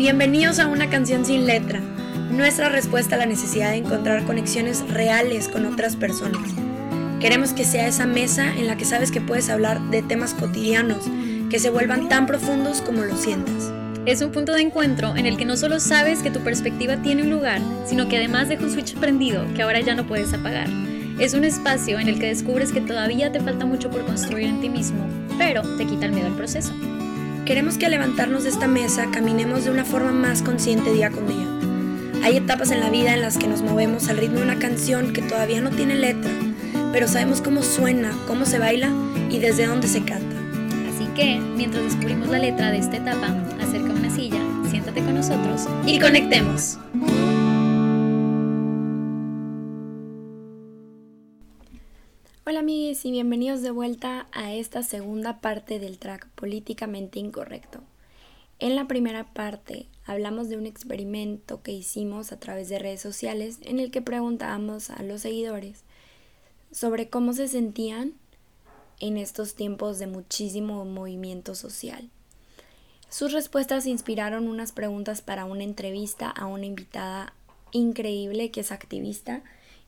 Bienvenidos a una canción sin letra, nuestra respuesta a la necesidad de encontrar conexiones reales con otras personas. Queremos que sea esa mesa en la que sabes que puedes hablar de temas cotidianos que se vuelvan tan profundos como lo sientas. Es un punto de encuentro en el que no solo sabes que tu perspectiva tiene un lugar, sino que además deja un switch prendido que ahora ya no puedes apagar. Es un espacio en el que descubres que todavía te falta mucho por construir en ti mismo, pero te quita el miedo al proceso. Queremos que al levantarnos de esta mesa caminemos de una forma más consciente día con día. Hay etapas en la vida en las que nos movemos al ritmo de una canción que todavía no tiene letra, pero sabemos cómo suena, cómo se baila y desde dónde se canta. Así que, mientras descubrimos la letra de esta etapa, acerca una silla, siéntate con nosotros y conectemos. Hola amigos y bienvenidos de vuelta a esta segunda parte del track Políticamente Incorrecto. En la primera parte hablamos de un experimento que hicimos a través de redes sociales en el que preguntábamos a los seguidores sobre cómo se sentían en estos tiempos de muchísimo movimiento social. Sus respuestas inspiraron unas preguntas para una entrevista a una invitada increíble que es activista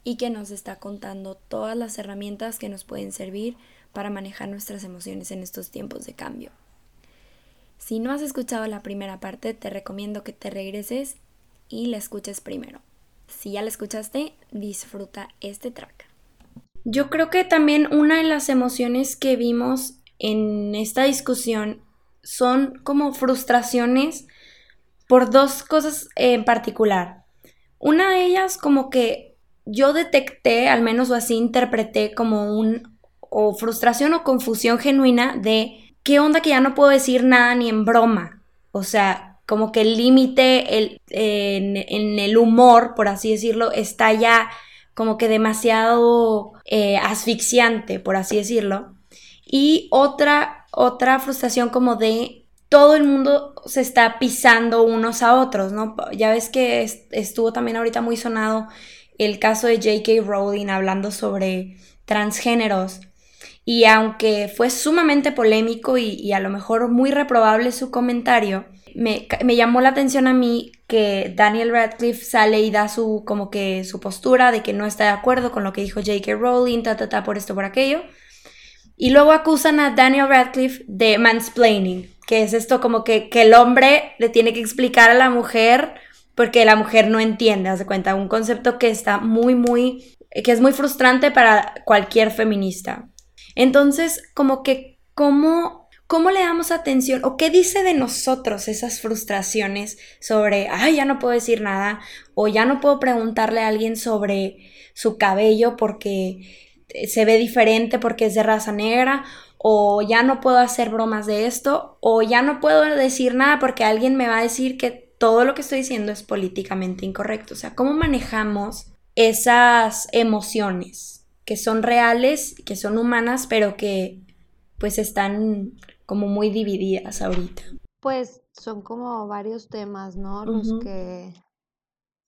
y que nos está contando todas las herramientas que nos pueden servir para manejar nuestras emociones en estos tiempos de cambio. Si no has escuchado la primera parte, te recomiendo que te regreses y la escuches primero. Si ya la escuchaste, disfruta este track. Yo creo que también una de las emociones que vimos en esta discusión son como frustraciones por dos cosas en particular. Una de ellas como que yo detecté, al menos o así interpreté como un o frustración o confusión genuina de qué onda que ya no puedo decir nada ni en broma. O sea, como que el límite el, en, el humor, por así decirlo, está ya como que demasiado eh, asfixiante, por así decirlo. Y otra, otra frustración como de todo el mundo se está pisando unos a otros, ¿no? Ya ves que estuvo también ahorita muy sonado el caso de J.K. Rowling hablando sobre transgéneros. Y aunque fue sumamente polémico y, a lo mejor muy reprobable su comentario, me, llamó la atención a mí que Daniel Radcliffe sale y da su como que su postura de que no está de acuerdo con lo que dijo J.K. Rowling, ta, ta, ta, por esto, por aquello. Y luego acusan a Daniel Radcliffe de mansplaining, que es esto como que, que el hombre le tiene que explicar a la mujer porque la mujer no entiende, hace cuenta, un concepto que está muy, muy, que es muy frustrante para cualquier feminista. Entonces, como que, ¿cómo, cómo le damos atención o qué dice de nosotros esas frustraciones sobre, ay, ya no puedo decir nada, o ya no puedo preguntarle a alguien sobre su cabello porque se ve diferente porque es de raza negra, o ya no puedo hacer bromas de esto, o ya no puedo decir nada porque alguien me va a decir que todo lo que estoy diciendo es políticamente incorrecto. O sea, ¿cómo manejamos esas emociones que son reales, que son humanas, pero que pues están como muy divididas ahorita? Pues son como varios temas, ¿no? Los que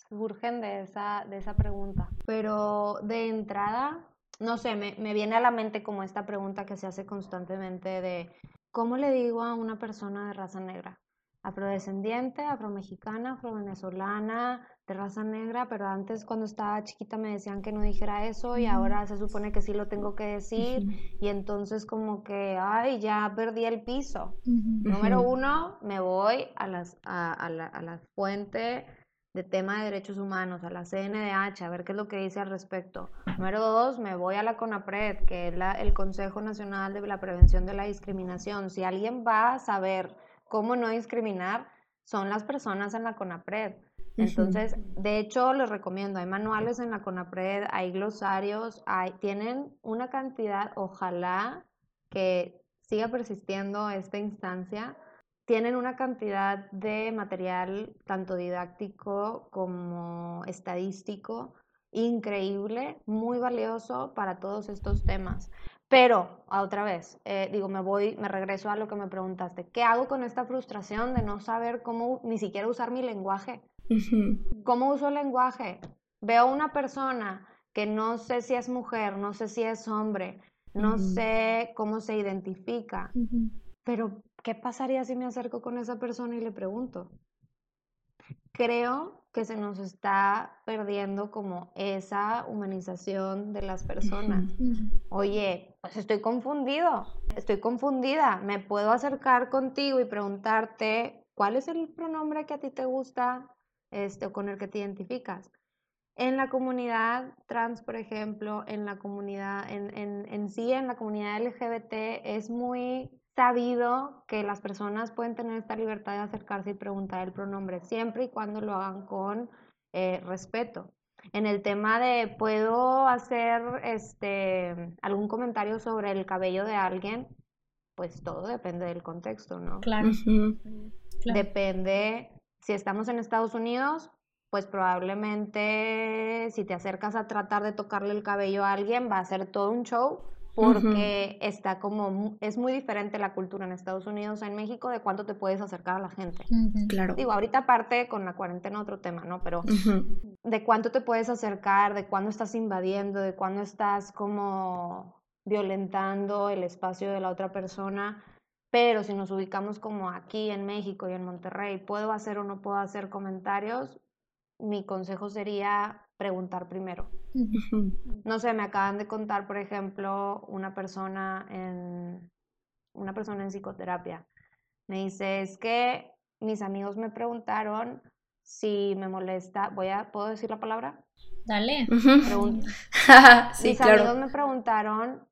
surgen de esa, de esa pregunta. Pero de entrada, no sé, me, me viene a la mente como esta pregunta que se hace constantemente de, ¿cómo le digo a una persona de raza negra? Afrodescendiente, afromexicana, afrovenezolana, de raza negra, pero antes cuando estaba chiquita me decían que no dijera eso y ahora se supone que sí lo tengo que decir y entonces como que, ay, ya perdí el piso. Número uno, me voy a, las, a, la, a la fuente de tema de derechos humanos, a la CNDH, a ver qué es lo que dice al respecto. Número dos, me voy a la CONAPRED, que es la, el Consejo Nacional de la Prevención de la Discriminación. Si alguien va a saber cómo no discriminar son las personas en la CONAPRED. Entonces, de hecho, les recomiendo, hay manuales en la CONAPRED, hay glosarios, hay, tienen una cantidad, ojalá que siga persistiendo esta instancia, tienen una cantidad de material tanto didáctico como estadístico increíble, muy valioso para todos estos temas. Pero, otra vez, eh, digo, me voy, me regreso a lo que me preguntaste. ¿Qué hago con esta frustración de no saber cómo ni siquiera usar mi lenguaje? ¿Cómo uso el lenguaje? Veo una persona que no sé si es mujer, no sé si es hombre, no sé cómo se identifica, pero ¿qué pasaría si me acerco con esa persona y le pregunto? Creo que se nos está perdiendo como esa humanización de las personas. Oye, pues estoy confundido, estoy confundida, me puedo acercar contigo y preguntarte cuál es el pronombre que a ti te gusta este, o con el que te identificas. En la comunidad trans, por ejemplo, en la comunidad, en, en, en sí, en la comunidad LGBT, es muy sabido que las personas pueden tener esta libertad de acercarse y preguntar el pronombre siempre y cuando lo hagan con eh, respeto. En el tema de puedo hacer este algún comentario sobre el cabello de alguien, pues todo depende del contexto, ¿no? Claro. Depende, si estamos en Estados Unidos, pues probablemente si te acercas a tratar de tocarle el cabello a alguien va a ser todo un show porque está como, es muy diferente la cultura en Estados Unidos, en México, de cuánto te puedes acercar a la gente. Claro. Digo, ahorita aparte con la cuarentena otro tema, ¿no? Pero de cuánto te puedes acercar, de cuándo estás invadiendo, de cuándo estás como violentando el espacio de la otra persona. Pero si nos ubicamos como aquí en México y en Monterrey, ¿puedo hacer o no puedo hacer comentarios? Mi consejo sería preguntar primero. No sé, me acaban de contar, por ejemplo, una persona en una persona en psicoterapia. Me dice, es que mis amigos me preguntaron si me molesta, voy a, ¿puedo decir la palabra? Dale. mis amigos me preguntaron,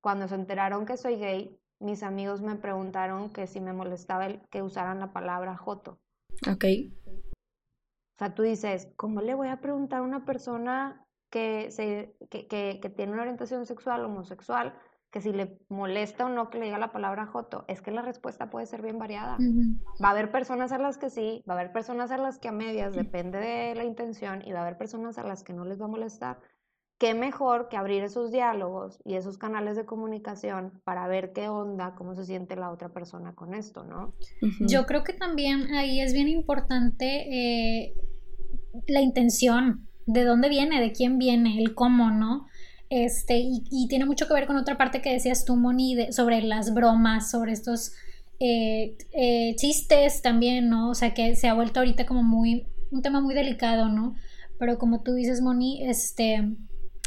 cuando se enteraron que soy gay, mis amigos me preguntaron que si me molestaba el, que usaran la palabra joto. Ok. O sea, tú dices, ¿cómo le voy a preguntar a una persona que, se, que, que, tiene una orientación sexual homosexual, que si le molesta o no que le diga la palabra joto, es que la respuesta puede ser bien variada. Va a haber personas a las que sí, va a haber personas a las que a medias, depende de la intención, y va a haber personas a las que no les va a molestar. Qué mejor que abrir esos diálogos y esos canales de comunicación para ver qué onda, cómo se siente la otra persona con esto, ¿no? Yo creo que también ahí es bien importante eh, la intención, de dónde viene, de quién viene, el cómo, ¿no? Este, y, tiene mucho que ver con otra parte que decías tú, Moni, sobre las bromas, sobre estos eh, eh, chistes también, ¿no? O sea, que se ha vuelto ahorita como muy, un tema muy delicado, ¿no? Pero como tú dices, Moni, este,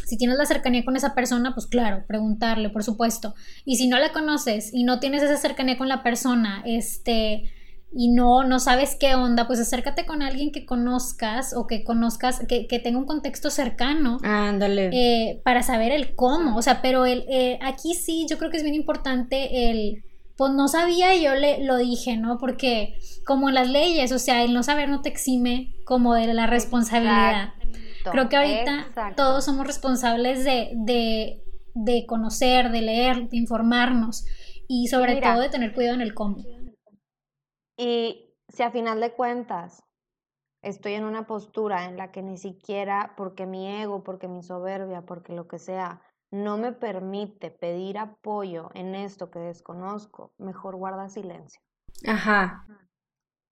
si tienes la cercanía con esa persona, pues claro, preguntarle, por supuesto. Y si no la conoces y no tienes esa cercanía con la persona, este, y no, no sabes qué onda, pues acércate con alguien que conozcas o que conozcas, que, que tenga un contexto cercano. Ándale. Eh, para saber el cómo. O sea, pero el, eh, aquí sí, yo creo que es bien importante el. Pues no sabía, yo le lo dije, ¿no? Porque como en las leyes, o sea, el no saber no te exime como de la responsabilidad. Creo que ahorita todos somos responsables de, de, de, conocer, de leer, de informarnos y sobre todo de tener cuidado en el cómo. Y si a final de cuentas estoy en una postura en la que ni siquiera porque mi ego, porque mi soberbia, porque lo que sea, no me permite pedir apoyo en esto que desconozco, mejor guarda silencio. Ajá.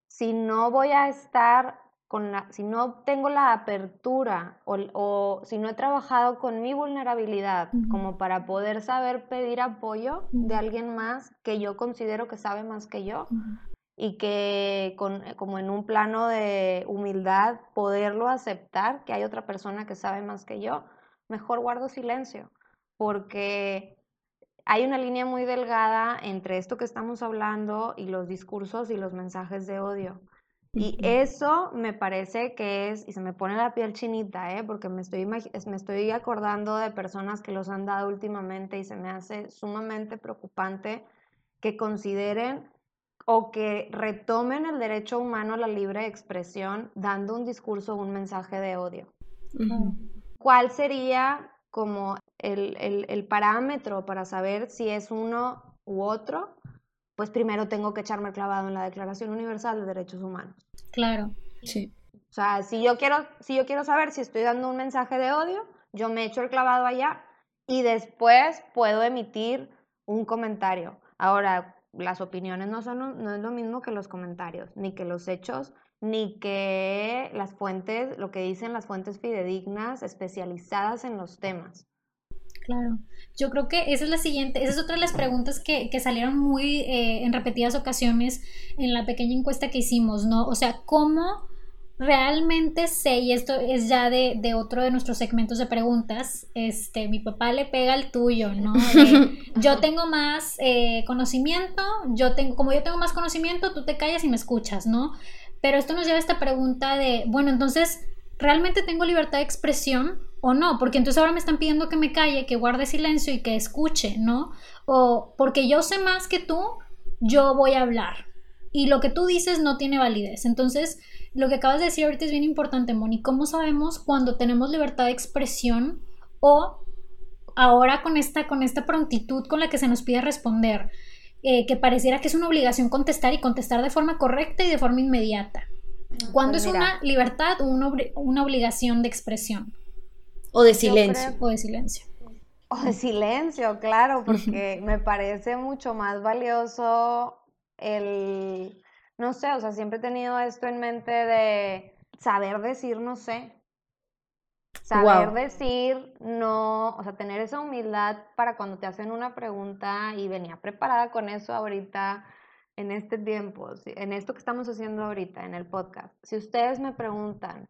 Si no voy a estar con la, si no tengo la apertura o, si no he trabajado con mi vulnerabilidad como para poder saber pedir apoyo de alguien más que yo considero que sabe más que yo, y que con, eh, como en un plano de humildad poderlo aceptar, que hay otra persona que sabe más que yo, mejor guardo silencio, porque hay una línea muy delgada entre esto que estamos hablando y los discursos y los mensajes de odio. Y eso me parece que es, y se me pone la piel chinita, ¿eh? porque me estoy, me estoy acordando de personas que los han dado últimamente y se me hace sumamente preocupante que consideren o que retomen el derecho humano a la libre expresión dando un discurso o un mensaje de odio. ¿Cuál sería como el, el, parámetro para saber si es uno u otro? Pues primero tengo que echarme el clavado en la Declaración Universal de Derechos Humanos. Claro. Sí. O sea, si yo quiero, si yo quiero saber si estoy dando un mensaje de odio, yo me echo el clavado allá y después puedo emitir un comentario. Ahora, las opiniones no son no es lo mismo que los comentarios, ni que los hechos, ni que las fuentes, lo que dicen las fuentes fidedignas especializadas en los temas. Claro, yo creo que esa es la siguiente, esa es otra de las preguntas que, que salieron muy eh, en repetidas ocasiones en la pequeña encuesta que hicimos, ¿no? O sea, ¿cómo realmente sé, y esto es ya de, de, otro de nuestros segmentos de preguntas, este, mi papá le pega al tuyo, ¿no? yo tengo más eh, conocimiento, yo tengo, como yo tengo más conocimiento, tú te callas y me escuchas, ¿no? Pero esto nos lleva a esta pregunta de, bueno, entonces, ¿realmente tengo libertad de expresión o no? Porque entonces ahora me están pidiendo que me calle, que guarde silencio y que escuche, ¿no? O porque yo sé más que tú, yo voy a hablar. Y lo que tú dices no tiene validez. Entonces, lo que acabas de decir ahorita es bien importante, Moni. ¿Cómo sabemos cuando tenemos libertad de expresión o ahora con esta, con esta prontitud con la que se nos pide responder, eh, que pareciera que es una obligación contestar y contestar de forma correcta y de forma inmediata? ¿Cuándo pues es una libertad o una, una, obligación de expresión? O de silencio. O de silencio. O de silencio, claro, porque me parece mucho más valioso el no sé, o sea, siempre he tenido esto en mente de saber decir no sé. Saber decir no, o sea, tener esa humildad para cuando te hacen una pregunta y venía preparada con eso ahorita en este tiempo, en esto que estamos haciendo ahorita en el podcast. Si ustedes me preguntan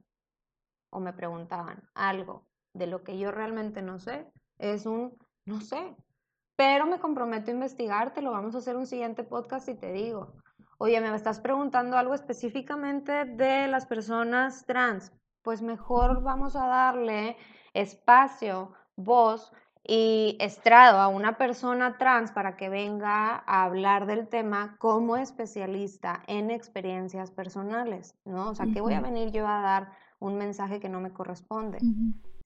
o me preguntaban algo de lo que yo realmente no sé, es un no sé, pero me comprometo a investigarte, lo vamos a hacer un siguiente podcast y te digo oye, me estás preguntando algo específicamente de las personas trans, pues mejor vamos a darle espacio, voz y estrado a una persona trans para que venga a hablar del tema como especialista en experiencias personales, ¿no? O sea, ¿qué voy a venir yo a dar un mensaje que no me corresponde?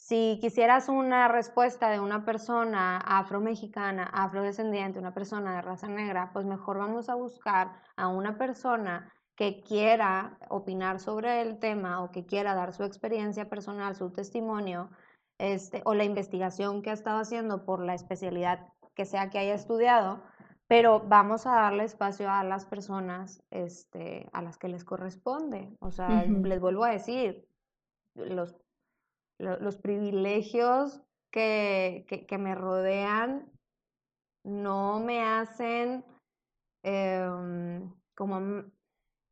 Si quisieras una respuesta de una persona afromexicana, afrodescendiente, una persona de raza negra, pues mejor vamos a buscar a una persona que quiera opinar sobre el tema o que quiera dar su experiencia personal, su testimonio, este, o la investigación que ha estado haciendo por la especialidad que sea que haya estudiado, pero vamos a darle espacio a las personas este, a las que les corresponde. O sea, les vuelvo a decir, los los privilegios que, me rodean no me hacen em, como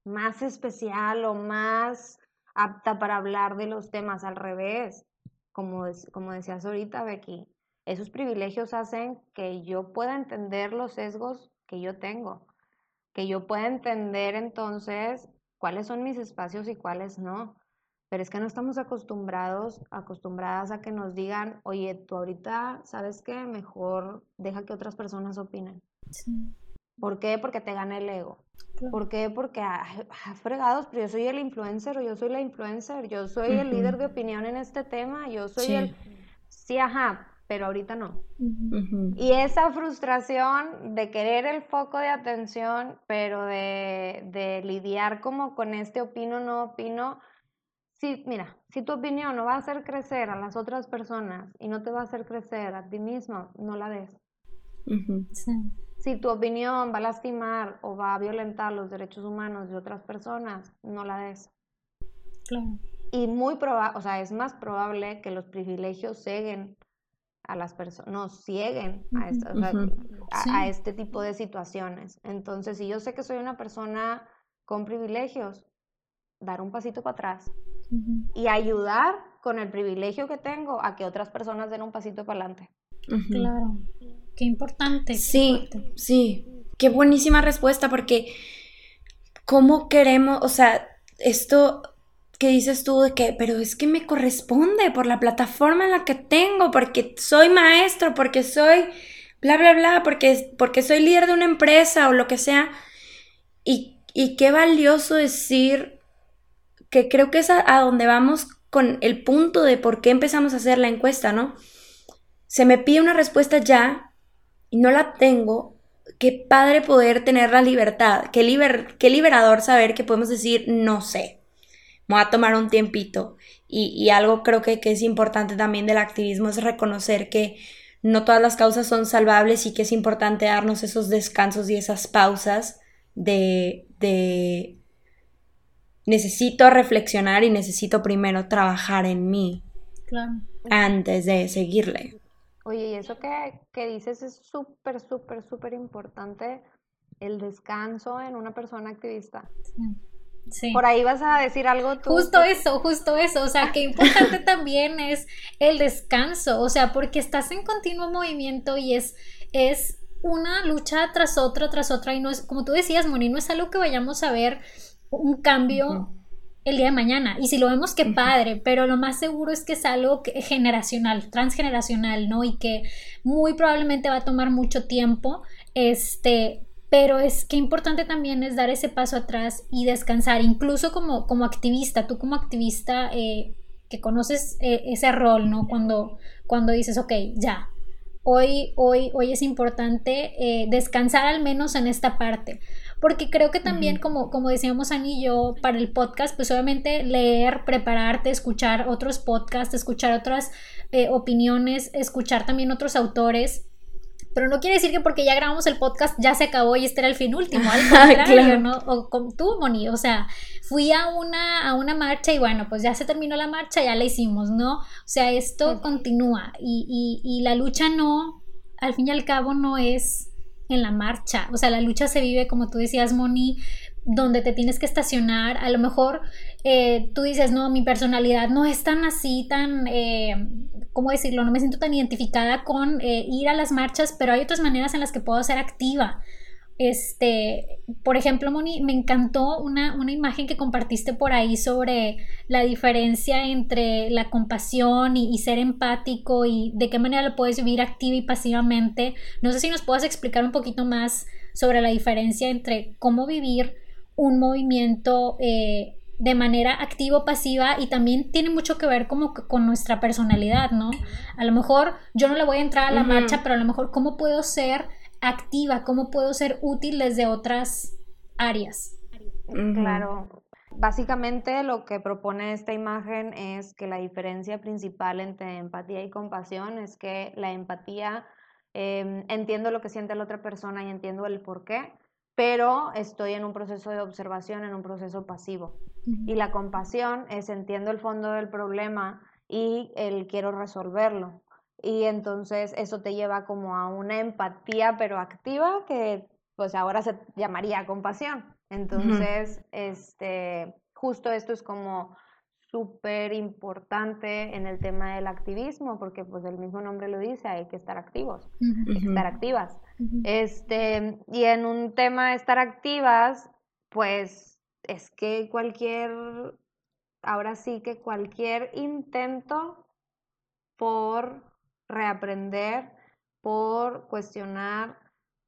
más especial o más apta para hablar de los temas al revés. Como, como decías ahorita, Becky, esos privilegios hacen que yo pueda entender los sesgos que yo tengo, que yo pueda entender entonces cuáles son mis espacios y cuáles no. Pero es que no estamos acostumbrados, acostumbradas a que nos digan, oye, tú ahorita, ¿sabes qué? Mejor deja que otras personas opinen. ¿Por qué? Porque te gana el ego. ¿Por qué? Porque, ah, fregados, pero yo soy el influencer o yo soy la influencer, yo soy el líder de opinión en este tema, yo soy el... Sí, ajá, pero ahorita no. Y esa frustración de querer el foco de atención, pero de, de lidiar como con este opino, no opino, Sí, mira, si tu opinión no va a hacer crecer a las otras personas y no te va a hacer crecer a ti mismo, no la des. Si tu opinión va a lastimar o va a violentar los derechos humanos de otras personas, no la des. Claro. Y muy probable, o sea, es más probable que los privilegios ceguen a las personas, no, cieguen a, a este tipo de situaciones. Entonces, si yo sé que soy una persona con privilegios, dar un pasito para atrás y ayudar con el privilegio que tengo a que otras personas den un pasito para adelante. Claro, qué importante. sí, sí, qué buenísima respuesta porque ¿cómo queremos, o sea, esto que dices tú de que, pero es que me corresponde por la plataforma en la que tengo, porque soy maestro, porque soy bla, bla, bla, porque, porque soy líder de una empresa o lo que sea. Y, y qué valioso decir que creo que es a, donde vamos con el punto de por qué empezamos a hacer la encuesta, ¿no? Se me pide una respuesta ya y no la tengo. Qué padre poder tener la libertad, qué, qué liberador saber que podemos decir no sé. Me voy a tomar un tiempito. Y, algo creo que, que, es importante también del activismo es reconocer que no todas las causas son salvables y que es importante darnos esos descansos y esas pausas de, de necesito reflexionar y necesito primero trabajar en mí antes de seguirle. Oye, y eso que, dices es súper, súper, súper importante, el descanso en una persona activista. Por ahí vas a decir algo tú. Justo eso, justo eso. O sea, que importante también es el descanso. O sea, porque estás en continuo movimiento y es, es una lucha tras otra, tras otra. Y no es, como tú decías, Moni, no es algo que vayamos a ver un cambio. el día de mañana. Y si lo vemos, qué padre, pero lo más seguro es que es algo generacional, transgeneracional, ¿no? Y que muy probablemente va a tomar mucho tiempo, este, pero es que importante también es dar ese paso atrás y descansar, incluso como, como activista, tú como activista eh, que conoces eh, ese rol, ¿no? Cuando, cuando dices, ok, ya, hoy, hoy, hoy es importante eh, descansar al menos en esta parte. Porque creo que también, como, como decíamos Ani y yo, para el podcast, pues obviamente leer, prepararte, escuchar otros podcasts, escuchar otras opiniones, escuchar también otros autores, pero no quiere decir que porque ya grabamos el podcast ya se acabó y este era el fin último, al contrario, ¿no? O con tú, Moni, o sea, fui a una, a una marcha y bueno, pues ya se terminó la marcha, ya la hicimos, ¿no? O sea, esto continúa y, y, y la lucha no, al fin y al cabo no es en la marcha, o sea, la lucha se vive, como tú decías, Moni, donde te tienes que estacionar, a lo mejor eh, tú dices, no, mi personalidad no es tan así, tan, eh, ¿cómo decirlo? No me siento tan identificada con eh, ir a las marchas, pero hay otras maneras en las que puedo ser activa. Este, por ejemplo, Moni, me encantó una, una, imagen que compartiste por ahí sobre la diferencia entre la compasión y, y, ser empático y de qué manera lo puedes vivir activa y pasivamente. No sé si nos puedas explicar un poquito más sobre la diferencia entre cómo vivir un movimiento eh, de manera activo pasiva y también tiene mucho que ver como con nuestra personalidad, ¿no? A lo mejor yo no le voy a entrar a la marcha, pero a lo mejor cómo puedo ser activa, cómo puedo ser útil desde otras áreas. Claro. Básicamente lo que propone esta imagen es que la diferencia principal entre empatía y compasión es que la empatía em, entiendo lo que siente la otra persona y entiendo el por qué, pero estoy en un proceso de observación, en un proceso pasivo. Y la compasión es entiendo el fondo del problema y el quiero resolverlo. Y entonces eso te lleva como a una empatía pero activa que pues ahora se llamaría compasión. Entonces, este, justo esto es como súper importante en el tema del activismo, porque pues el mismo nombre lo dice, hay que estar activos, hay que estar activas. Este, y en un tema de estar activas, pues es que cualquier, ahora sí que cualquier intento por reaprender, por cuestionar,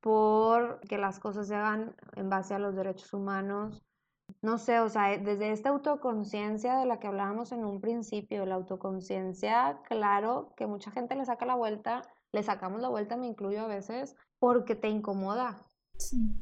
por que las cosas se hagan en base a los derechos humanos. No sé, o sea, desde esta autoconciencia de la que hablábamos en un principio, la autoconciencia, claro, que mucha gente le saca la vuelta, le sacamos la vuelta, me incluyo a veces, porque te incomoda.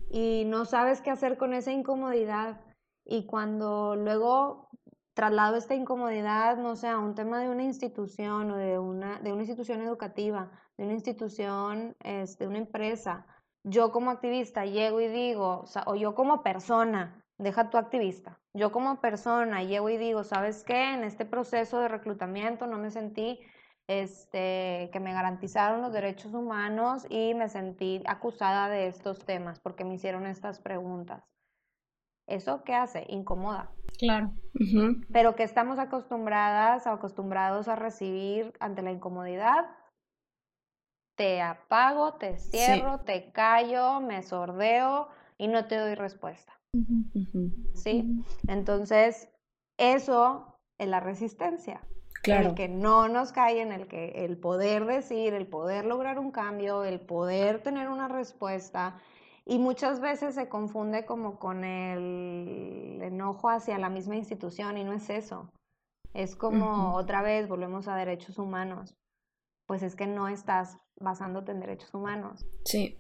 Y no sabes qué hacer con esa incomodidad. Y cuando luego traslado esta incomodidad, no sé, a un tema de una institución o de una, de una institución educativa, de una institución, de este, una empresa, yo como activista llego y digo, o, o yo como persona, deja tu activista, yo como persona llego y digo, ¿sabes qué? En este proceso de reclutamiento no me sentí este, que me garantizaron los derechos humanos y me sentí acusada de estos temas porque me hicieron estas preguntas. ¿Eso qué hace? Incomoda. Claro. Pero que estamos acostumbradas, acostumbrados a recibir ante la incomodidad, te apago, te cierro, te callo, me sordeo y no te doy respuesta. ¿Sí? Entonces, eso es la resistencia. El que no nos cae en el que el poder decir, el poder lograr un cambio, el poder tener una respuesta. Y muchas veces se confunde como con el enojo hacia la misma institución y no es eso. Es como otra vez volvemos a derechos humanos. Pues es que no estás basándote en derechos humanos. Sí.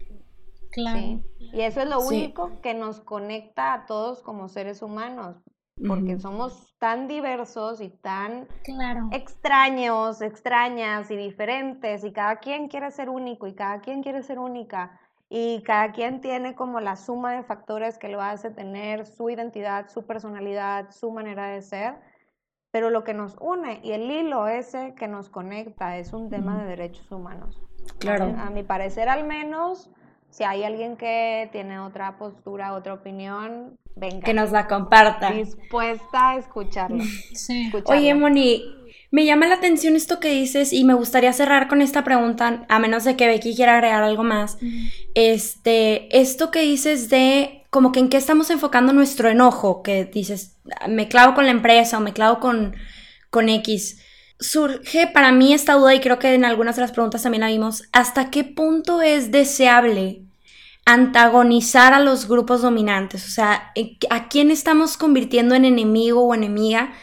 Claro. Y eso es lo único que nos conecta a todos como seres humanos porque somos tan diversos y tan extraños, extrañas y diferentes, y cada quien quiere ser único y cada quien quiere ser única, y cada quien tiene como la suma de factores que lo hace tener su identidad, su personalidad, su manera de ser, pero lo que nos une y el hilo ese que nos conecta es un tema de derechos humanos. Claro. A mi parecer al menos Si hay alguien que tiene otra postura, otra opinión, venga. Que nos la comparta. Dispuesta a escucharlo. Sí. Oye, Moni, me llama la atención esto que dices y me gustaría cerrar con esta pregunta, a menos de que Becky quiera agregar algo más. Este, esto que dices de como que en qué estamos enfocando nuestro enojo, que dices, me clavo con la empresa o me clavo con, con X. Surge para mí esta duda y creo que en algunas de las preguntas también la vimos, ¿hasta qué punto es deseable antagonizar a los grupos dominantes? O sea, ¿a quién estamos convirtiendo en enemigo o enemiga?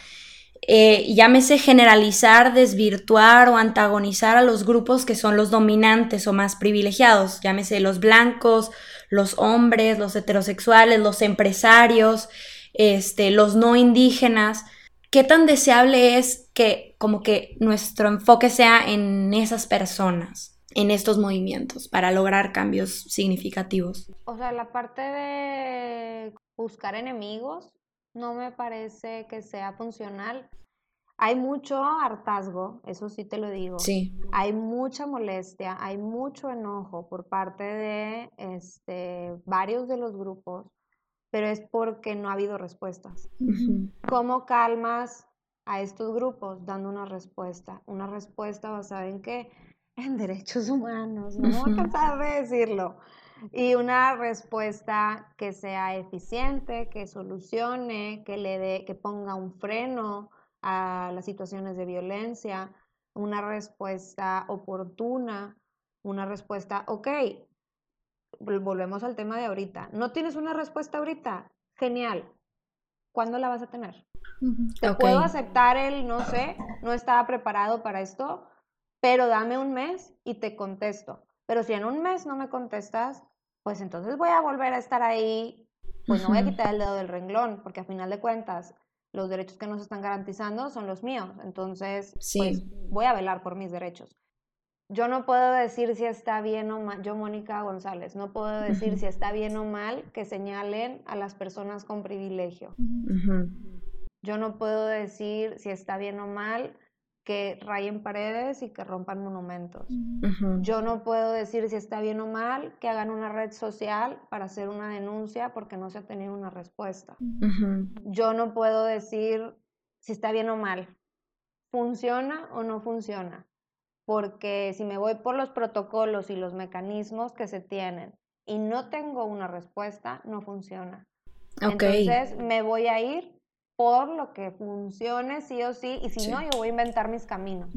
Eh, llámese generalizar, desvirtuar o antagonizar a los grupos que son los dominantes o más privilegiados, llámese los blancos, los hombres, los heterosexuales, los empresarios, este, los no indígenas. ¿Qué tan deseable es que como que nuestro enfoque sea en esas personas, en estos movimientos, para lograr cambios significativos? O sea, la parte de buscar enemigos no me parece que sea funcional. Hay mucho hartazgo, eso sí te lo digo. Sí. Hay mucha molestia, hay mucho enojo por parte de este, varios de los grupos, pero es porque no ha habido respuestas. ¿Cómo calmas a estos grupos dando una respuesta? Una respuesta basada en qué? En derechos humanos, no voy a cansar de decirlo y una respuesta que sea eficiente, que solucione, que le dé, que ponga un freno a las situaciones de violencia, una respuesta oportuna, una respuesta, ok, volvemos al tema de ahorita. ¿No tienes una respuesta ahorita? Genial. ¿Cuándo la vas a tener? Te puedo aceptar el, no sé, no estaba preparado para esto, pero dame un mes y te contesto. Pero si en un mes no me contestas, pues entonces voy a volver a estar ahí, pues no voy a quitar el dedo del renglón, porque a final de cuentas los derechos que nos están garantizando son los míos, entonces pues voy a velar por mis derechos. Yo no puedo decir si está bien o mal, yo Mónica González, no puedo decir si está bien o mal que señalen a las personas con privilegio. Yo no puedo decir si está bien o mal que rayen paredes y que rompan monumentos. Yo no puedo decir si está bien o mal que hagan una red social para hacer una denuncia porque no se ha tenido una respuesta. Yo no puedo decir si está bien o mal, funciona o no funciona, porque si me voy por los protocolos y los mecanismos que se tienen y no tengo una respuesta, no funciona. Entonces me voy a ir por lo que funcione sí o sí, y si no, yo voy a inventar mis caminos.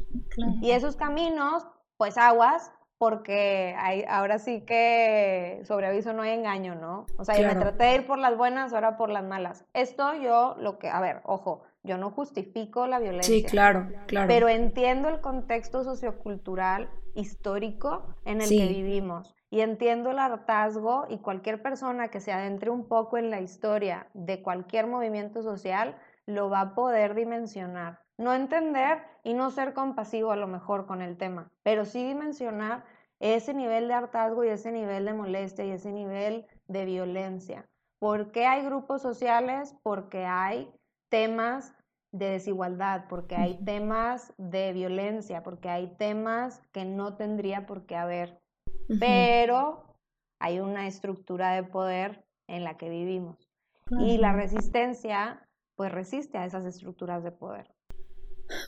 Y esos caminos, pues aguas, porque hay, ahora sí que sobre aviso no hay engaño, ¿no? O sea, yo me traté de ir por las buenas, ahora por las malas. Esto yo lo que, a ver, ojo, yo no justifico la violencia. Sí, claro, claro. Pero entiendo el contexto sociocultural histórico en el que vivimos y entiendo el hartazgo y cualquier persona que se adentre un poco en la historia de cualquier movimiento social lo va a poder dimensionar. No entender y no ser compasivo a lo mejor con el tema, pero sí dimensionar ese nivel de hartazgo y ese nivel de molestia y ese nivel de violencia. ¿Por qué hay grupos sociales? Porque hay temas de desigualdad, porque hay temas de violencia, porque hay temas que no tendría por qué haber pero hay una estructura de poder en la que vivimos. Y la resistencia, pues resiste a esas estructuras de poder.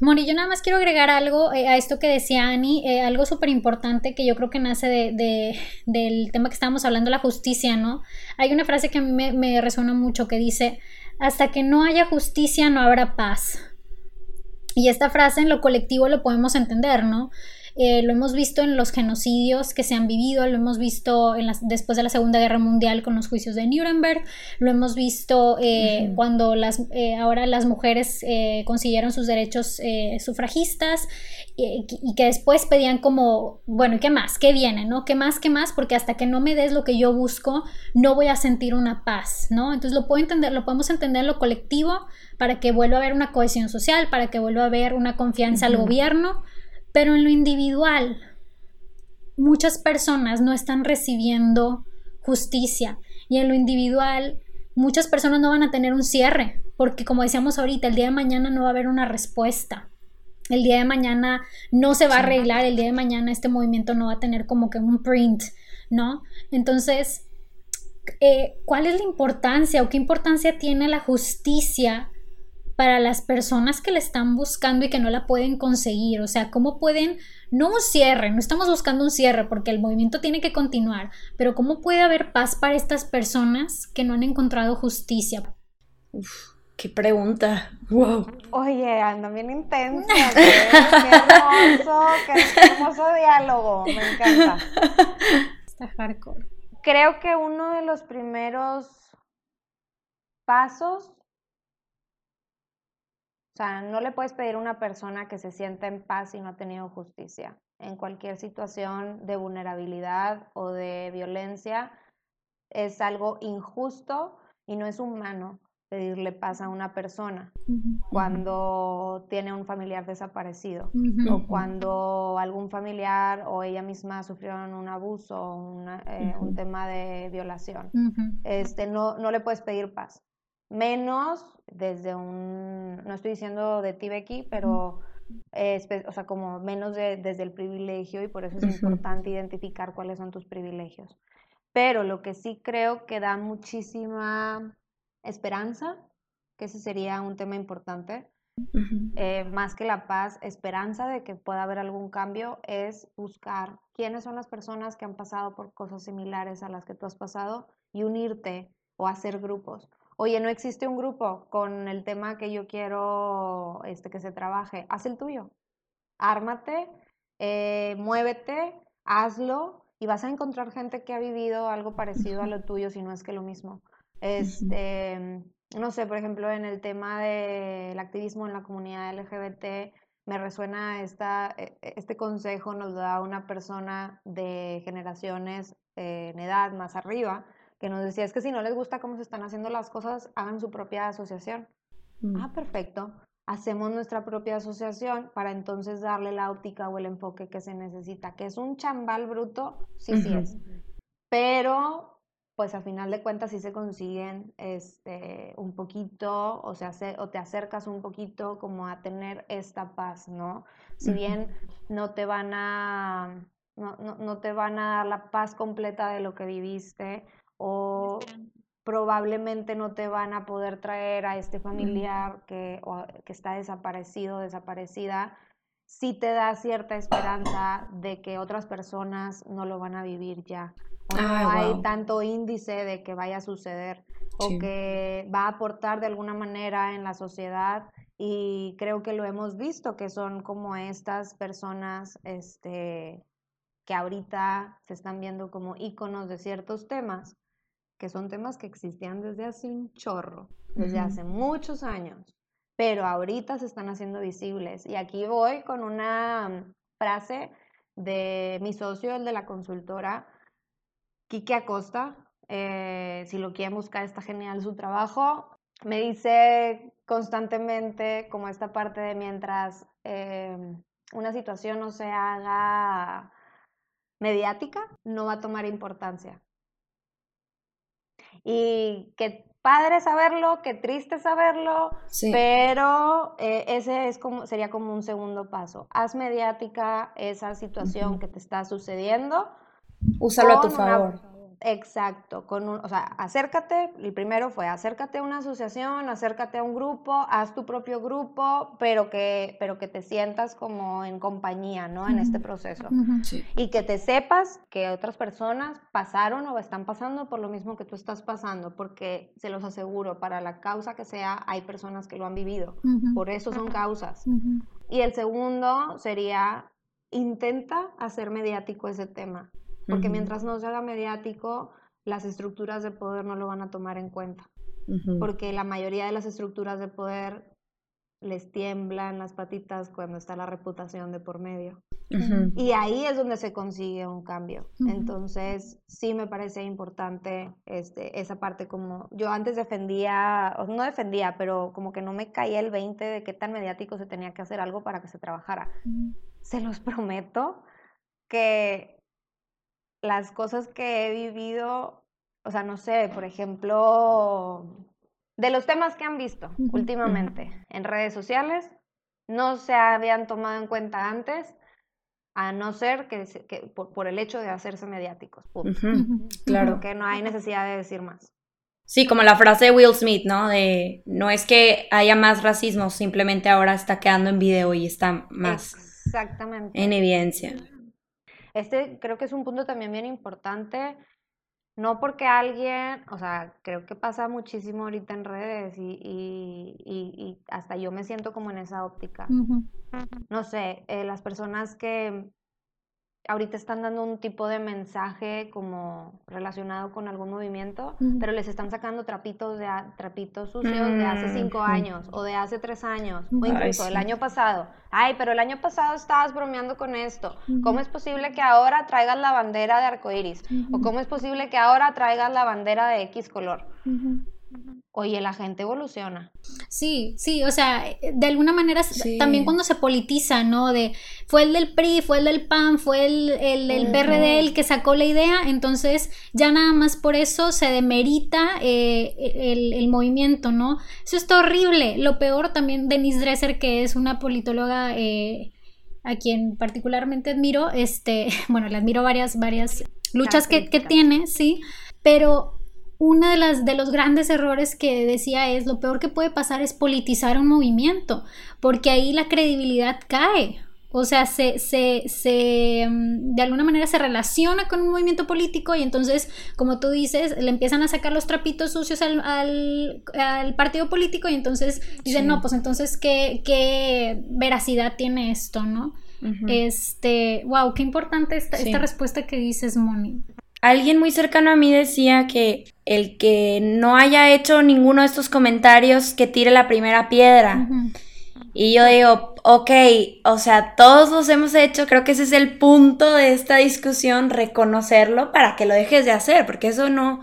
Moni, yo nada más quiero agregar algo eh, a esto que decía Ani, eh, algo súper importante que yo creo que nace de, del tema que estábamos hablando, la justicia, ¿no? Hay una frase que a mí me, me resuena mucho que dice, hasta que no haya justicia no habrá paz. Y esta frase en lo colectivo lo podemos entender, ¿no? Eh, lo hemos visto en los genocidios que se han vivido, lo hemos visto en después de la Segunda Guerra Mundial con los juicios de Nuremberg, lo hemos visto eh, cuando las, eh, ahora las mujeres consiguieron sus derechos sufragistas y, y, que después pedían como, bueno, ¿y qué más? ¿Qué viene? ¿No? ¿Qué más? ¿Qué más? Porque hasta que no me des lo que yo busco, no voy a sentir una paz, ¿no? Entonces lo puedo entender, lo podemos entender en lo colectivo para que vuelva a haber una cohesión social, para que vuelva a haber una confianza al gobierno, pero en lo individual, muchas personas no están recibiendo justicia y en lo individual muchas personas no van a tener un cierre, porque como decíamos ahorita, el día de mañana no va a haber una respuesta. el día de mañana no se va a arreglar, el día de mañana este movimiento no va a tener como que un print, ¿no? Entonces, eh, ¿cuál es la importancia o qué importancia tiene la justicia para las personas que la están buscando y que no la pueden conseguir? O sea, ¿cómo pueden, no un cierre, no estamos buscando un cierre porque el movimiento tiene que continuar, pero ¿cómo puede haber paz para estas personas que no han encontrado justicia? Uf. Qué pregunta. Wow. Oye, anda bien intensa. Qué, hermoso, qué hermoso diálogo. Me encanta. Está hardcore. Creo que uno de los primeros pasos, o sea, no le puedes pedir a una persona que se sienta en paz y no ha tenido justicia. En cualquier situación de vulnerabilidad o de violencia, es algo injusto y no es humano pedirle paz a una persona cuando tiene un familiar desaparecido o cuando algún familiar o ella misma sufrieron un abuso o eh, un tema de violación. este, no, no le puedes pedir paz. Menos desde un, no estoy diciendo de ti Becky, pero o sea, como menos desde el privilegio y por eso es importante identificar cuáles son tus privilegios. Pero lo que sí creo que da muchísima esperanza, que ese sería un tema importante. Eh, más que la paz, esperanza de que pueda haber algún cambio es buscar quiénes son las personas que han pasado por cosas similares a las que tú has pasado y unirte o hacer grupos. Oye, no existe un grupo con el tema que yo quiero este, que se trabaje, haz el tuyo. Ármate, eh, muévete, hazlo y vas a encontrar gente que ha vivido algo parecido a lo tuyo, si no es que lo mismo. Este, no sé, por ejemplo, en el tema del activismo en la comunidad LGBT, me resuena esta, e, e, este consejo, nos da una persona de generaciones eh, en edad más arriba, que nos decía, es que si no les gusta cómo se están haciendo las cosas, hagan su propia asociación. Mm. Ah, perfecto. Hacemos nuestra propia asociación para entonces darle la óptica o el enfoque que se necesita, que es un chambal bruto, sí, sí es. Pero pues a final de cuentas sí se consiguen este, un poquito, o, sea, o te acercas un poquito como a tener esta paz, ¿no? Si bien no te van a, no, no, te van a dar la paz completa de lo que viviste, o probablemente no te van a poder traer a este familiar que, que está desaparecido, desaparecida, sí te da cierta esperanza de que otras personas no lo van a vivir ya no ah, hay tanto índice de que vaya a suceder o que va a aportar de alguna manera en la sociedad y creo que lo hemos visto que son como estas personas este que ahorita se están viendo como íconos de ciertos temas que son temas que existían desde hace un chorro, desde hace muchos años, pero ahorita se están haciendo visibles. Y aquí voy con una frase de mi socio, el de la consultora, Quique Acosta, eh, si lo quieren buscar, está genial su trabajo. Me dice constantemente como esta parte de mientras em, una situación no se haga mediática, no va a tomar importancia. Y qué padre saberlo, qué triste saberlo, pero eh, ese es como, sería como un segundo paso. Haz mediática esa situación que te está sucediendo Úsalo a tu favor. Exacto, con un, o sea, acércate, el primero fue acércate a una asociación, acércate a un grupo, haz tu propio grupo, pero que, pero que te sientas como en compañía, ¿no? En este proceso. Y que te sepas que otras personas pasaron o están pasando por lo mismo que tú estás pasando, porque se los aseguro, para la causa que sea, hay personas que lo han vivido, por eso son causas. Y el segundo sería, intenta hacer mediático ese tema porque mientras no se haga mediático, las estructuras de poder no lo van a tomar en cuenta, porque la mayoría de las estructuras de poder les tiemblan las patitas cuando está la reputación de por medio. Y ahí es donde se consigue un cambio. Entonces, sí me parece importante este, esa parte como yo antes defendía, no defendía, pero como que no me caía el 20 de qué tan mediático se tenía que hacer algo para que se trabajara. Se los prometo que las cosas que he vivido, o sea, no sé, por ejemplo, de los temas que han visto últimamente en redes sociales, no se habían tomado en cuenta antes, a no ser que, por, el hecho de hacerse mediáticos. Claro. Que no hay necesidad de decir más. Sí, como la frase de Will Smith, ¿no? De no es que haya más racismo, simplemente ahora está quedando en video y está más Exactamente. en evidencia. Este creo que es un punto también bien importante no porque alguien, o sea, creo que pasa muchísimo ahorita en redes y, y, y, hasta yo me siento como en esa óptica. No sé, eh, las personas que ahorita están dando un tipo de mensaje como relacionado con algún movimiento, pero les están sacando trapitos de trapitos sucios de hace cinco años o de hace tres años o incluso el año pasado. Ay, pero el año pasado estabas bromeando con esto. ¿Cómo es posible que ahora traigas la bandera de arcoiris? ¿O cómo es posible que ahora traigas la bandera de X color? Oye, la gente evoluciona. Sí, sí, o sea, de alguna manera también cuando se politiza, ¿no? De fue el del PRI, fue el del PAN, fue el, el, PRD el que sacó la idea, entonces ya nada más por eso se demerita eh, el, el, movimiento, ¿no? Eso está horrible. Lo peor también, Denise Dresser, que es una politóloga eh, a quien particularmente admiro, este, bueno, le admiro varias, varias luchas que, que tiene, sí, pero uno de, las, de los grandes errores que decía es lo peor que puede pasar es politizar un movimiento, porque ahí la credibilidad cae. O sea, se, se, se, mm, de alguna manera se relaciona con un movimiento político y entonces, como tú dices, le empiezan a sacar los trapitos sucios al, al, partido político y entonces dicen, no, pues entonces, ¿qué, ¿qué, veracidad tiene esto, no? Este, wow, qué importante esta, esta respuesta que dices, Moni. Alguien muy cercano a mí decía que el que no haya hecho ninguno de estos comentarios, que tire la primera piedra. Y yo digo, ok, o sea, todos los hemos hecho, creo que ese es el punto de esta discusión, reconocerlo para que lo dejes de hacer, porque eso no,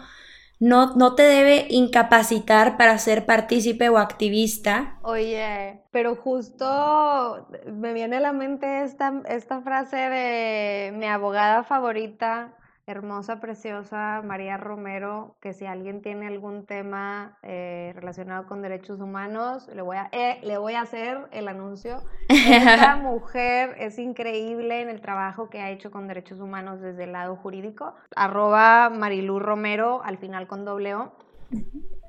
no, no te debe incapacitar para ser partícipe o activista. Oye, pero justo me viene a la mente esta, esta frase de mi abogada favorita, hermosa, preciosa María Romero, que si alguien tiene algún tema eh, relacionado con derechos humanos, le voy, a, eh, le voy a hacer el anuncio. Esta mujer es increíble en el trabajo que ha hecho con derechos humanos desde el lado jurídico. Arroba Marilú Romero, al final con doble O.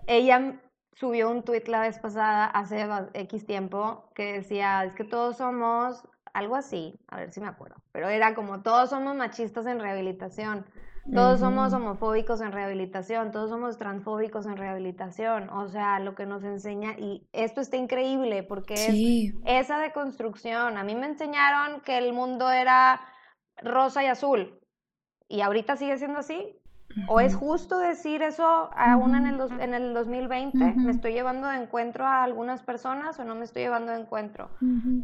Ella subió un tuit la vez pasada, hace X tiempo, que decía, es que todos somos algo así, a ver si me acuerdo, pero era como todos somos machistas en rehabilitación, todos somos homofóbicos en rehabilitación, todos somos transfóbicos en rehabilitación, o sea, lo que nos enseña, y esto está increíble porque es esa deconstrucción, a mí me enseñaron que el mundo era rosa y azul, y ahorita sigue siendo así, ¿O es justo decir eso aún en el, en el 2020? ¿Me estoy llevando de encuentro a algunas personas o no me estoy llevando de encuentro?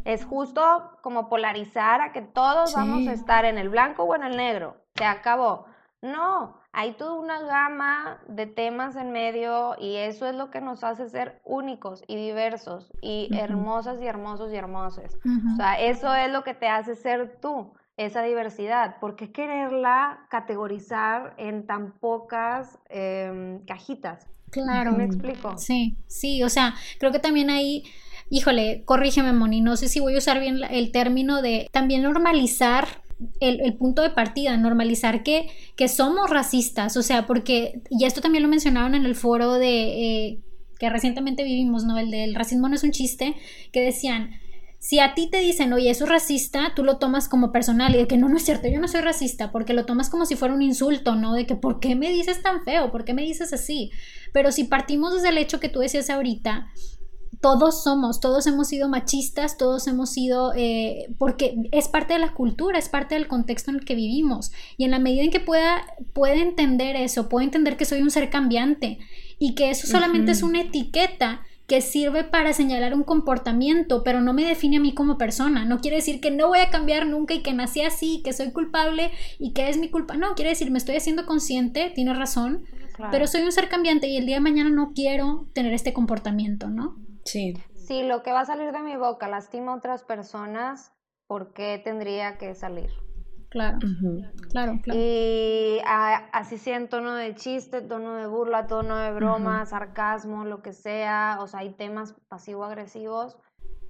¿Es justo como polarizar a que todos vamos a estar en el blanco o en el negro? Se acabó. No, hay toda una gama de temas en medio y eso es lo que nos hace ser únicos y diversos y hermosas y hermosos y hermosas. O sea, eso es lo que te hace ser tú esa diversidad? ¿Por qué quererla categorizar en tan pocas em, cajitas? Claro. ¿Me explico? Sí, sí, o sea, creo que también ahí, híjole, corrígeme, Moni, no sé si voy a usar bien el término de también normalizar el, punto de partida, normalizar que, que somos racistas, o sea, porque, y esto también lo mencionaron en el foro de... Eh, que recientemente vivimos, ¿no? El del racismo no es un chiste, que decían, si a ti te dicen, oye, eso es racista, tú lo tomas como personal y de que no, no es cierto, yo no soy racista, porque lo tomas como si fuera un insulto, ¿no? De que, ¿por qué me dices tan feo? ¿Por qué me dices así? Pero si partimos desde el hecho que tú decías ahorita, todos somos, todos hemos sido machistas, todos hemos sido, eh, porque es parte de la cultura, es parte del contexto en el que vivimos. Y en la medida en que pueda, puede entender eso, puede entender que soy un ser cambiante y que eso solamente es una etiqueta que sirve para señalar un comportamiento, pero no me define a mí como persona. No quiere decir que no voy a cambiar nunca y que nací así, que soy culpable y que es mi culpa. No, quiere decir, me estoy haciendo consciente, tienes razón, pero soy un ser cambiante y el día de mañana no quiero tener este comportamiento, ¿no? Sí. Si lo que va a salir de mi boca lastima a otras personas, ¿por qué tendría que salir? Claro, claro, claro. Y así sea en tono de chiste, tono de burla, tono de broma, sarcasmo, lo que sea, o sea, hay temas pasivo-agresivos.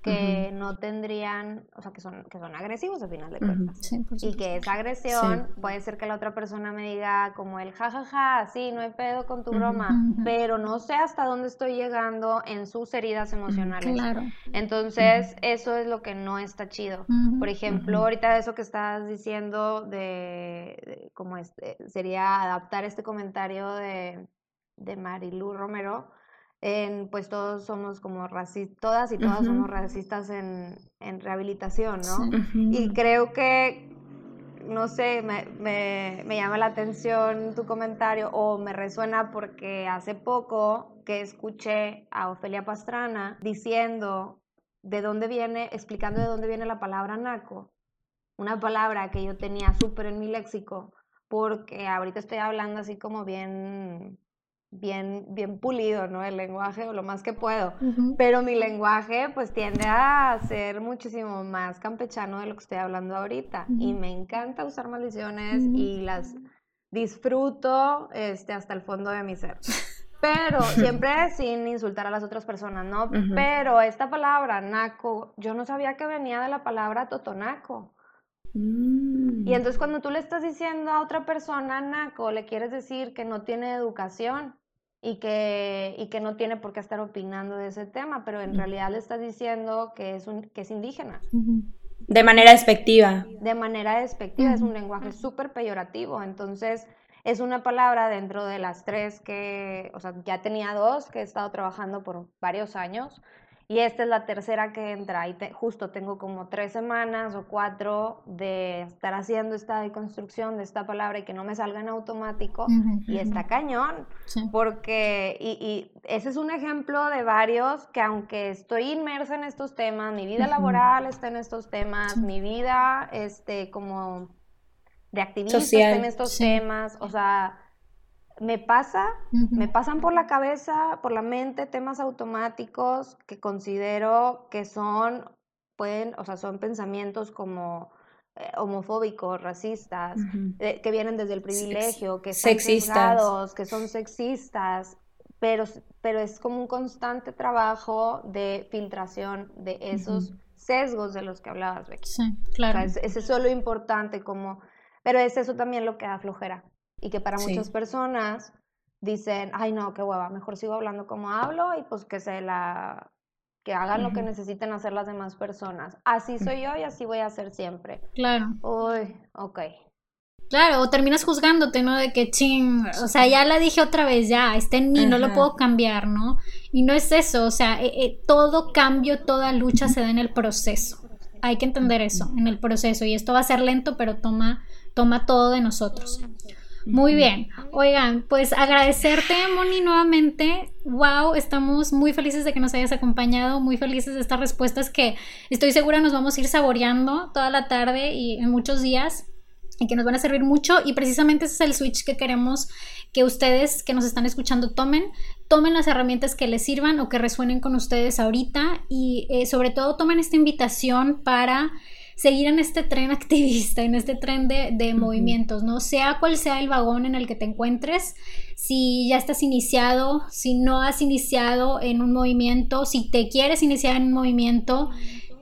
Que no tendrían, o sea, que son, que son agresivos al final de cuentas. y que esa agresión puede ser que la otra persona me diga como el jajaja, ja, ja, sí, no hay pedo con tu broma, pero no sé hasta dónde estoy llegando en sus heridas emocionales. Claro. Entonces, eso es lo que no está chido. Por ejemplo, ahorita eso que estás diciendo de, como este, sería adaptar este comentario de, de Marilu Romero en, pues todos somos como racistas, todas y todas somos racistas en, en rehabilitación, ¿no? Y creo que, no sé, me, me, me, llama la atención tu comentario o me resuena porque hace poco que escuché a Ofelia Pastrana diciendo de dónde viene, explicando de dónde viene la palabra naco, una palabra que yo tenía súper en mi léxico, porque ahorita estoy hablando así como bien bien, bien pulido, ¿no? El lenguaje o lo más que puedo. Pero mi lenguaje pues tiende a ser muchísimo más campechano de lo que estoy hablando ahorita. Y me encanta usar maldiciones y las disfruto este, hasta el fondo de mi ser. Pero siempre sin insultar a las otras personas, ¿no? Pero esta palabra, naco, yo no sabía que venía de la palabra totonaco. Mm. Y entonces cuando tú le estás diciendo a otra persona naco, le quieres decir que no tiene educación y que, y que no tiene por qué estar opinando de ese tema, pero en realidad le estás diciendo que es, un, que es indígena. De manera despectiva. De manera despectiva, es un lenguaje súper peyorativo, entonces es una palabra dentro de las tres que, o sea, ya tenía dos que he estado trabajando por varios años, y esta es la tercera que entra. Y justo tengo como tres semanas o cuatro de estar haciendo esta deconstrucción de esta palabra y que no me salga en automático y está cañón. Porque, y, y, ese es un ejemplo de varios que aunque estoy inmersa en estos temas, mi vida laboral está en estos temas, mi vida este, como de activista está en estos temas, o sea me pasa, me pasan por la cabeza, por la mente temas automáticos que considero que son, pueden, o sea, son pensamientos como eh, homofóbicos, racistas, eh, que vienen desde el privilegio, que son sexistas, que son sexistas, pero, pero es como un constante trabajo de filtración de esos sesgos de los que hablabas, Becky. Sí, claro. es, es eso lo importante, como, pero es eso también lo que da flojera y que para muchas personas dicen, ay no, qué hueva, mejor sigo hablando como hablo y pues que se la que hagan lo que necesiten hacer las demás personas. Así soy yo y así voy a ser siempre. Claro. Uy, ok. Claro, o terminas juzgándote, ¿no? De que ching, o sea, ya la dije otra vez, ya, está en mí, no lo puedo cambiar, ¿no? Y no es eso, o sea, eh, eh, todo cambio, toda lucha se da en el proceso. Hay que entender eso, en el proceso. Y esto va a ser lento, pero toma, toma todo de nosotros. Muy bien. Oigan, pues agradecerte, Moni, nuevamente. Wow, estamos muy felices de que nos hayas acompañado, muy felices de estas respuestas que estoy segura nos vamos a ir saboreando toda la tarde y en muchos días y que nos van a servir mucho y precisamente ese es el switch que queremos que ustedes que nos están escuchando tomen, tomen las herramientas que les sirvan o que resuenen con ustedes ahorita y eh, sobre todo tomen esta invitación para seguir en este tren activista, en este tren de, movimientos, ¿no? Sea cual sea el vagón en el que te encuentres, si ya estás iniciado, si no has iniciado en un movimiento, si te quieres iniciar en un movimiento,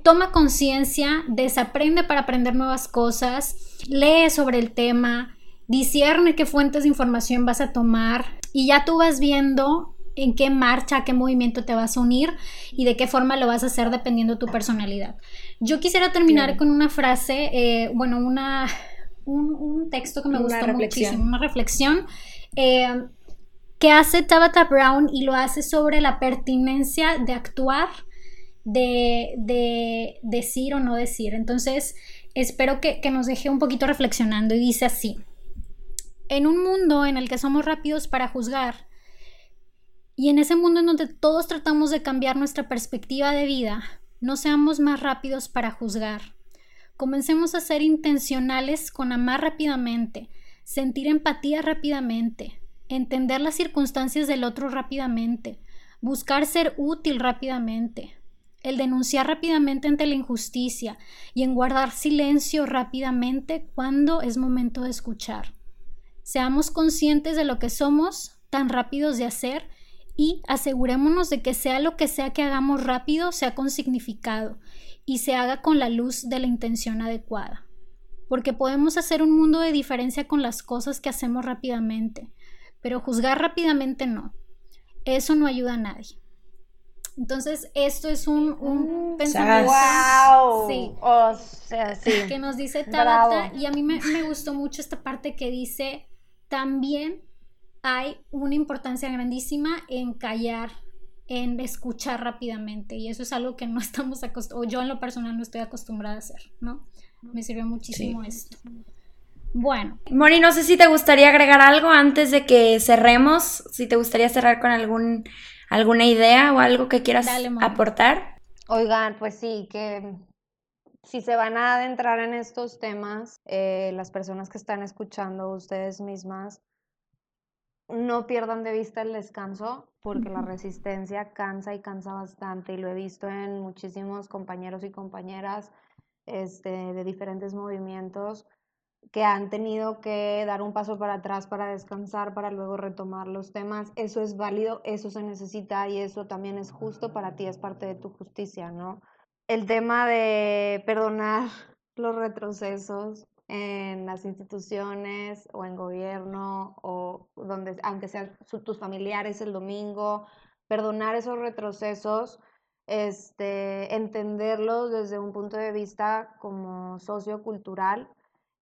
toma conciencia, desaprende para aprender nuevas cosas, lee sobre el tema, discierne qué fuentes de información vas a tomar y ya tú vas viendo en qué marcha, a qué movimiento te vas a unir y de qué forma lo vas a hacer dependiendo de tu personalidad. Yo quisiera terminar con una frase, eh, bueno, una, un, texto que me gustó muchísimo, una reflexión. Eh, que hace Tabitha Brown y lo hace sobre la pertinencia de actuar, de, de decir o no decir. Entonces, espero que, que nos deje un poquito reflexionando y dice así. En un mundo en el que somos rápidos para juzgar, y en ese mundo en donde todos tratamos de cambiar nuestra perspectiva de vida, no seamos más rápidos para juzgar. Comencemos a ser intencionales con amar rápidamente, sentir empatía rápidamente, entender las circunstancias del otro rápidamente, buscar ser útil rápidamente, el denunciar rápidamente ante la injusticia y en guardar silencio rápidamente cuando es momento de escuchar. Seamos conscientes de lo que somos, tan rápidos de hacer y asegurémonos de que sea lo que sea que hagamos rápido, sea con significado y se haga con la luz de la intención adecuada. Porque podemos hacer un mundo de diferencia con las cosas que hacemos rápidamente, pero juzgar rápidamente no. Eso no ayuda a nadie. Entonces, esto es un, un mm, pensamiento wow. sí, o sea, sí. que nos dice Tabata. Y a mí me, me gustó mucho esta parte que dice, también hay una importancia grandísima en callar, en escuchar rápidamente. Y eso es algo que no estamos acostumbrados, o yo en lo personal no estoy acostumbrada a hacer, ¿no? Me sirve muchísimo esto. Bueno. Moni, no sé si te gustaría agregar algo antes de que cerremos, si te gustaría cerrar con algún alguna idea o algo que quieras aportar. Oigan, pues sí, que si se van a adentrar en estos temas, eh, las personas que están escuchando, ustedes mismas, no pierdan de vista el descanso, porque la resistencia cansa y cansa bastante, y lo he visto en muchísimos compañeros y compañeras este, de diferentes movimientos que han tenido que dar un paso para atrás para descansar, para luego retomar los temas. Eso es válido, eso se necesita y eso también es justo para ti, es parte de tu justicia, ¿no? El tema de perdonar los retrocesos en las instituciones o en gobierno o donde, aunque sean tus familiares el domingo, perdonar esos retrocesos, este, entenderlos desde un punto de vista como sociocultural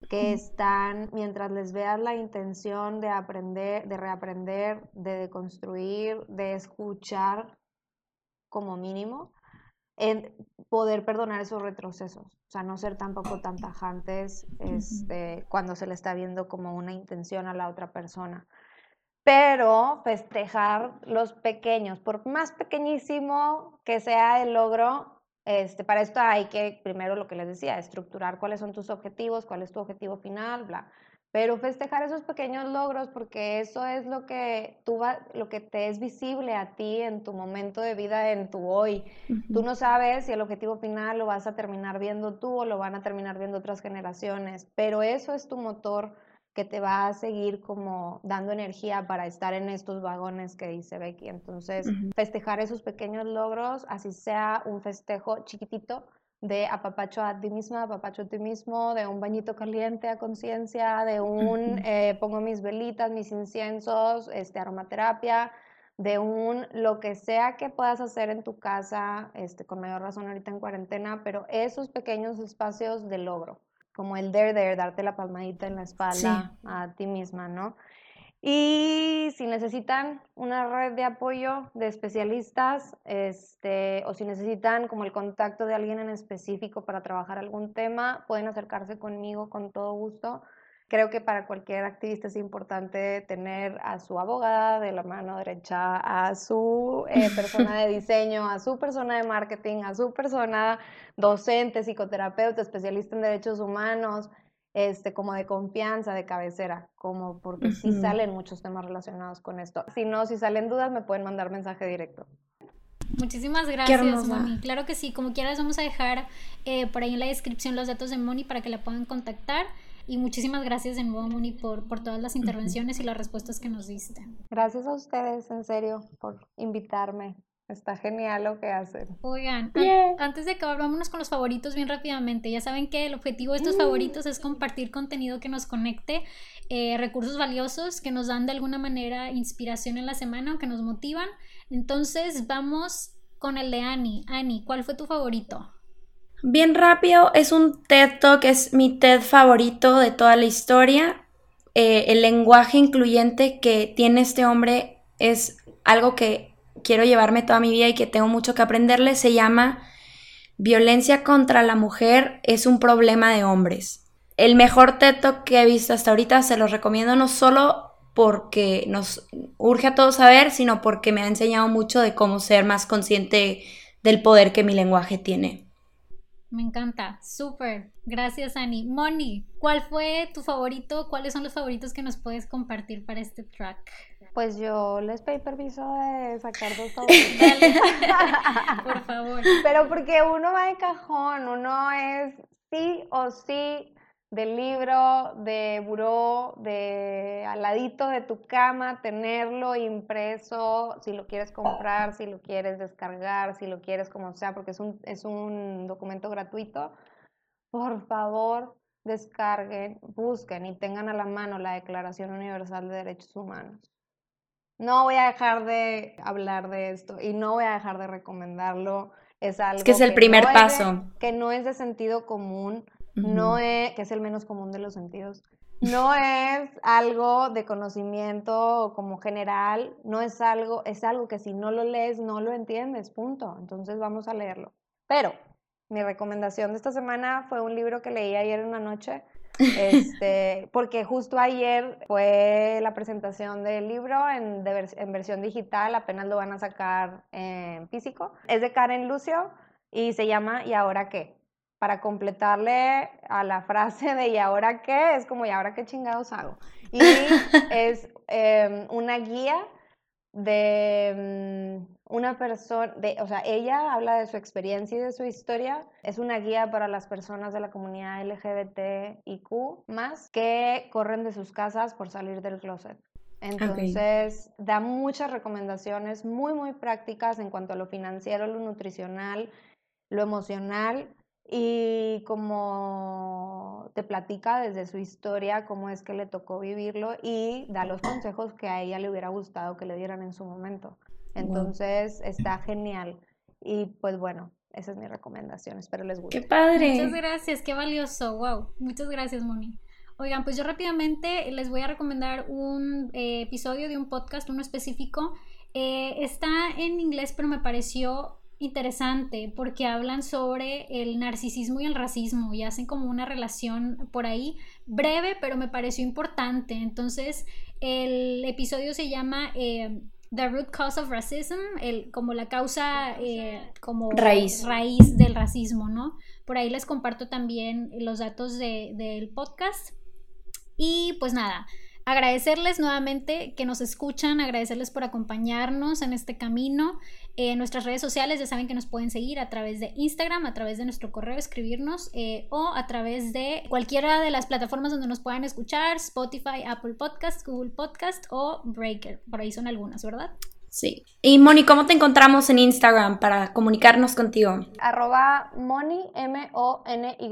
que están, mientras les veas la intención de aprender, de reaprender, de deconstruir, de escuchar como mínimo, en poder perdonar esos retrocesos. O sea, no ser tampoco tan tajantes este, cuando se le está viendo como una intención a la otra persona. Pero festejar los pequeños, por más pequeñísimo que sea el logro, este, para esto hay que, primero lo que les decía, estructurar cuáles son tus objetivos, cuál es tu objetivo final, bla. Pero festejar esos pequeños logros porque eso es lo que, tú va, lo que te es visible a ti en tu momento de vida, en tu hoy. Tú no sabes si el objetivo final lo vas a terminar viendo tú o lo van a terminar viendo otras generaciones, pero eso es tu motor que te va a seguir como dando energía para estar en estos vagones que dice Becky. Entonces, festejar esos pequeños logros, así sea un festejo chiquitito de apapacho a ti misma, apapacho a ti mismo, de un bañito caliente a conciencia, de un eh, pongo mis velitas, mis inciensos, este, aromaterapia, de un lo que sea que puedas hacer en tu casa, este, con mayor razón ahorita en cuarentena, pero esos pequeños espacios de logro como el there, there, darte la palmadita en la espalda a ti misma, ¿no? Y si necesitan una red de apoyo de especialistas, este, o si necesitan como el contacto de alguien en específico para trabajar algún tema, pueden acercarse conmigo con todo gusto. Creo que para cualquier activista es importante tener a su abogada de la mano derecha, a su eh, persona de diseño, a su persona de marketing, a su persona docente, psicoterapeuta, especialista en derechos humanos, este, como de confianza, de cabecera, como porque sí salen muchos temas relacionados con esto. Si no, si salen dudas, me pueden mandar mensaje directo. Muchísimas gracias, Moni. Claro que sí, como quieras, vamos a dejar eh, por ahí en la descripción los datos de Moni para que la puedan contactar. Y muchísimas gracias de nuevo, Moni, por, por todas las intervenciones y las respuestas que nos diste. Gracias a ustedes, en serio, por invitarme. Está genial lo que hacen. Oigan, antes de acabar, vámonos con los favoritos bien rápidamente. Ya saben que el objetivo de estos mm. favoritos es compartir contenido que nos conecte, eh, recursos valiosos que nos dan de alguna manera inspiración en la semana o que nos motivan. Entonces, vamos con el de Ani. Ani, ¿cuál fue tu favorito? Bien rápido, es un TED Talk, es mi TED favorito de toda la historia. Eh, el lenguaje incluyente que tiene este hombre es algo que quiero llevarme toda mi vida y que tengo mucho que aprenderle. Se llama Violencia contra la mujer es un problema de hombres. El mejor Talk que he visto hasta ahorita, se los recomiendo no solo porque nos urge a todos saber, sino porque me ha enseñado mucho de cómo ser más consciente del poder que mi lenguaje tiene. Me encanta, súper. Gracias, Ani. Moni, ¿cuál fue tu favorito? ¿Cuáles son los favoritos que nos puedes compartir para este track? Pues yo les pedí permiso de sacar dos favoritos. Por favor. Pero porque uno va de cajón, uno es sí o sí del libro, de buró, de al ladito de tu cama, tenerlo impreso, si lo quieres comprar, si lo quieres descargar, si lo quieres como sea, porque es un, es un documento gratuito. Por favor, descarguen, busquen y tengan a la mano la Declaración Universal de Derechos Humanos. No voy a dejar de hablar de esto y no voy a dejar de recomendarlo. Es algo que es el primer paso. que no es de sentido común no es, que es el menos común de los sentidos, no es algo de conocimiento como general, no es algo, es algo que si no lo lees no lo entiendes, punto. Entonces vamos a leerlo. Pero mi recomendación de esta semana fue un libro que leí ayer en una noche, este, porque justo ayer fue la presentación del libro en, en versión digital, apenas lo van a sacar en físico. Es de Karen Lucio y se llama ¿Y ahora qué? para completarle a la frase de ¿y ahora qué? Es como ¿y ahora qué chingados hago? Y es em, una guía de mm, una persona, de, o sea, ella habla de su experiencia y de su historia. Es una guía para las personas de la comunidad LGBTIQ más que corren de sus casas por salir del closet. Entonces, da muchas recomendaciones muy, muy prácticas en cuanto a lo financiero, lo nutricional, lo emocional y como te platica desde su historia cómo es que le tocó vivirlo y da los consejos que a ella le hubiera gustado que le dieran en su momento. Entonces está genial. Y pues bueno, esa es mi recomendación. Espero les guste. ¡Qué padre! Muchas gracias, qué valioso. Wow. Muchas gracias, Moni. Oigan, pues yo rápidamente les voy a recomendar un eh, episodio de un podcast, uno específico. Eh, está en inglés, pero me pareció interesante porque hablan sobre el narcisismo y el racismo y hacen como una relación por ahí breve, pero me pareció importante. Entonces, el episodio se llama eh, The Root Cause of Racism, el, como la causa eh, como raíz. raíz del racismo, ¿no? Por ahí les comparto también los datos del podcast. Y pues nada, agradecerles nuevamente que nos escuchan, agradecerles por acompañarnos en este camino. En nuestras redes sociales ya saben que nos pueden seguir a través de Instagram, a través de nuestro correo, escribirnos eh, o a través de cualquiera de las plataformas donde nos puedan escuchar, Spotify, Apple Podcast, Google Podcast o Breaker. Por ahí son algunas, ¿verdad? Sí. Y Moni, ¿cómo te encontramos en Instagram para comunicarnos contigo? Arroba Moni, M-O-N-Y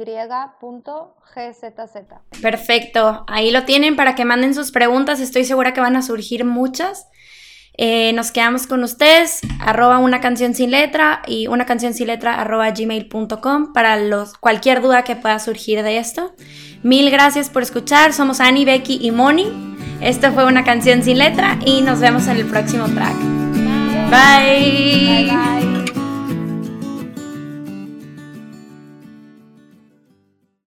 punto G-Z-Z. Perfecto. Ahí lo tienen para que manden sus preguntas. Estoy segura que van a surgir muchas. Eh, nos quedamos con ustedes, arroba una canción sin letra y una canción sin letra arroba gmail.com para los, cualquier duda que pueda surgir de esto. Mil gracias por escuchar. Somos Annie, Becky y Moni. Esto fue una canción sin letra y nos vemos en el próximo track. bye. bye.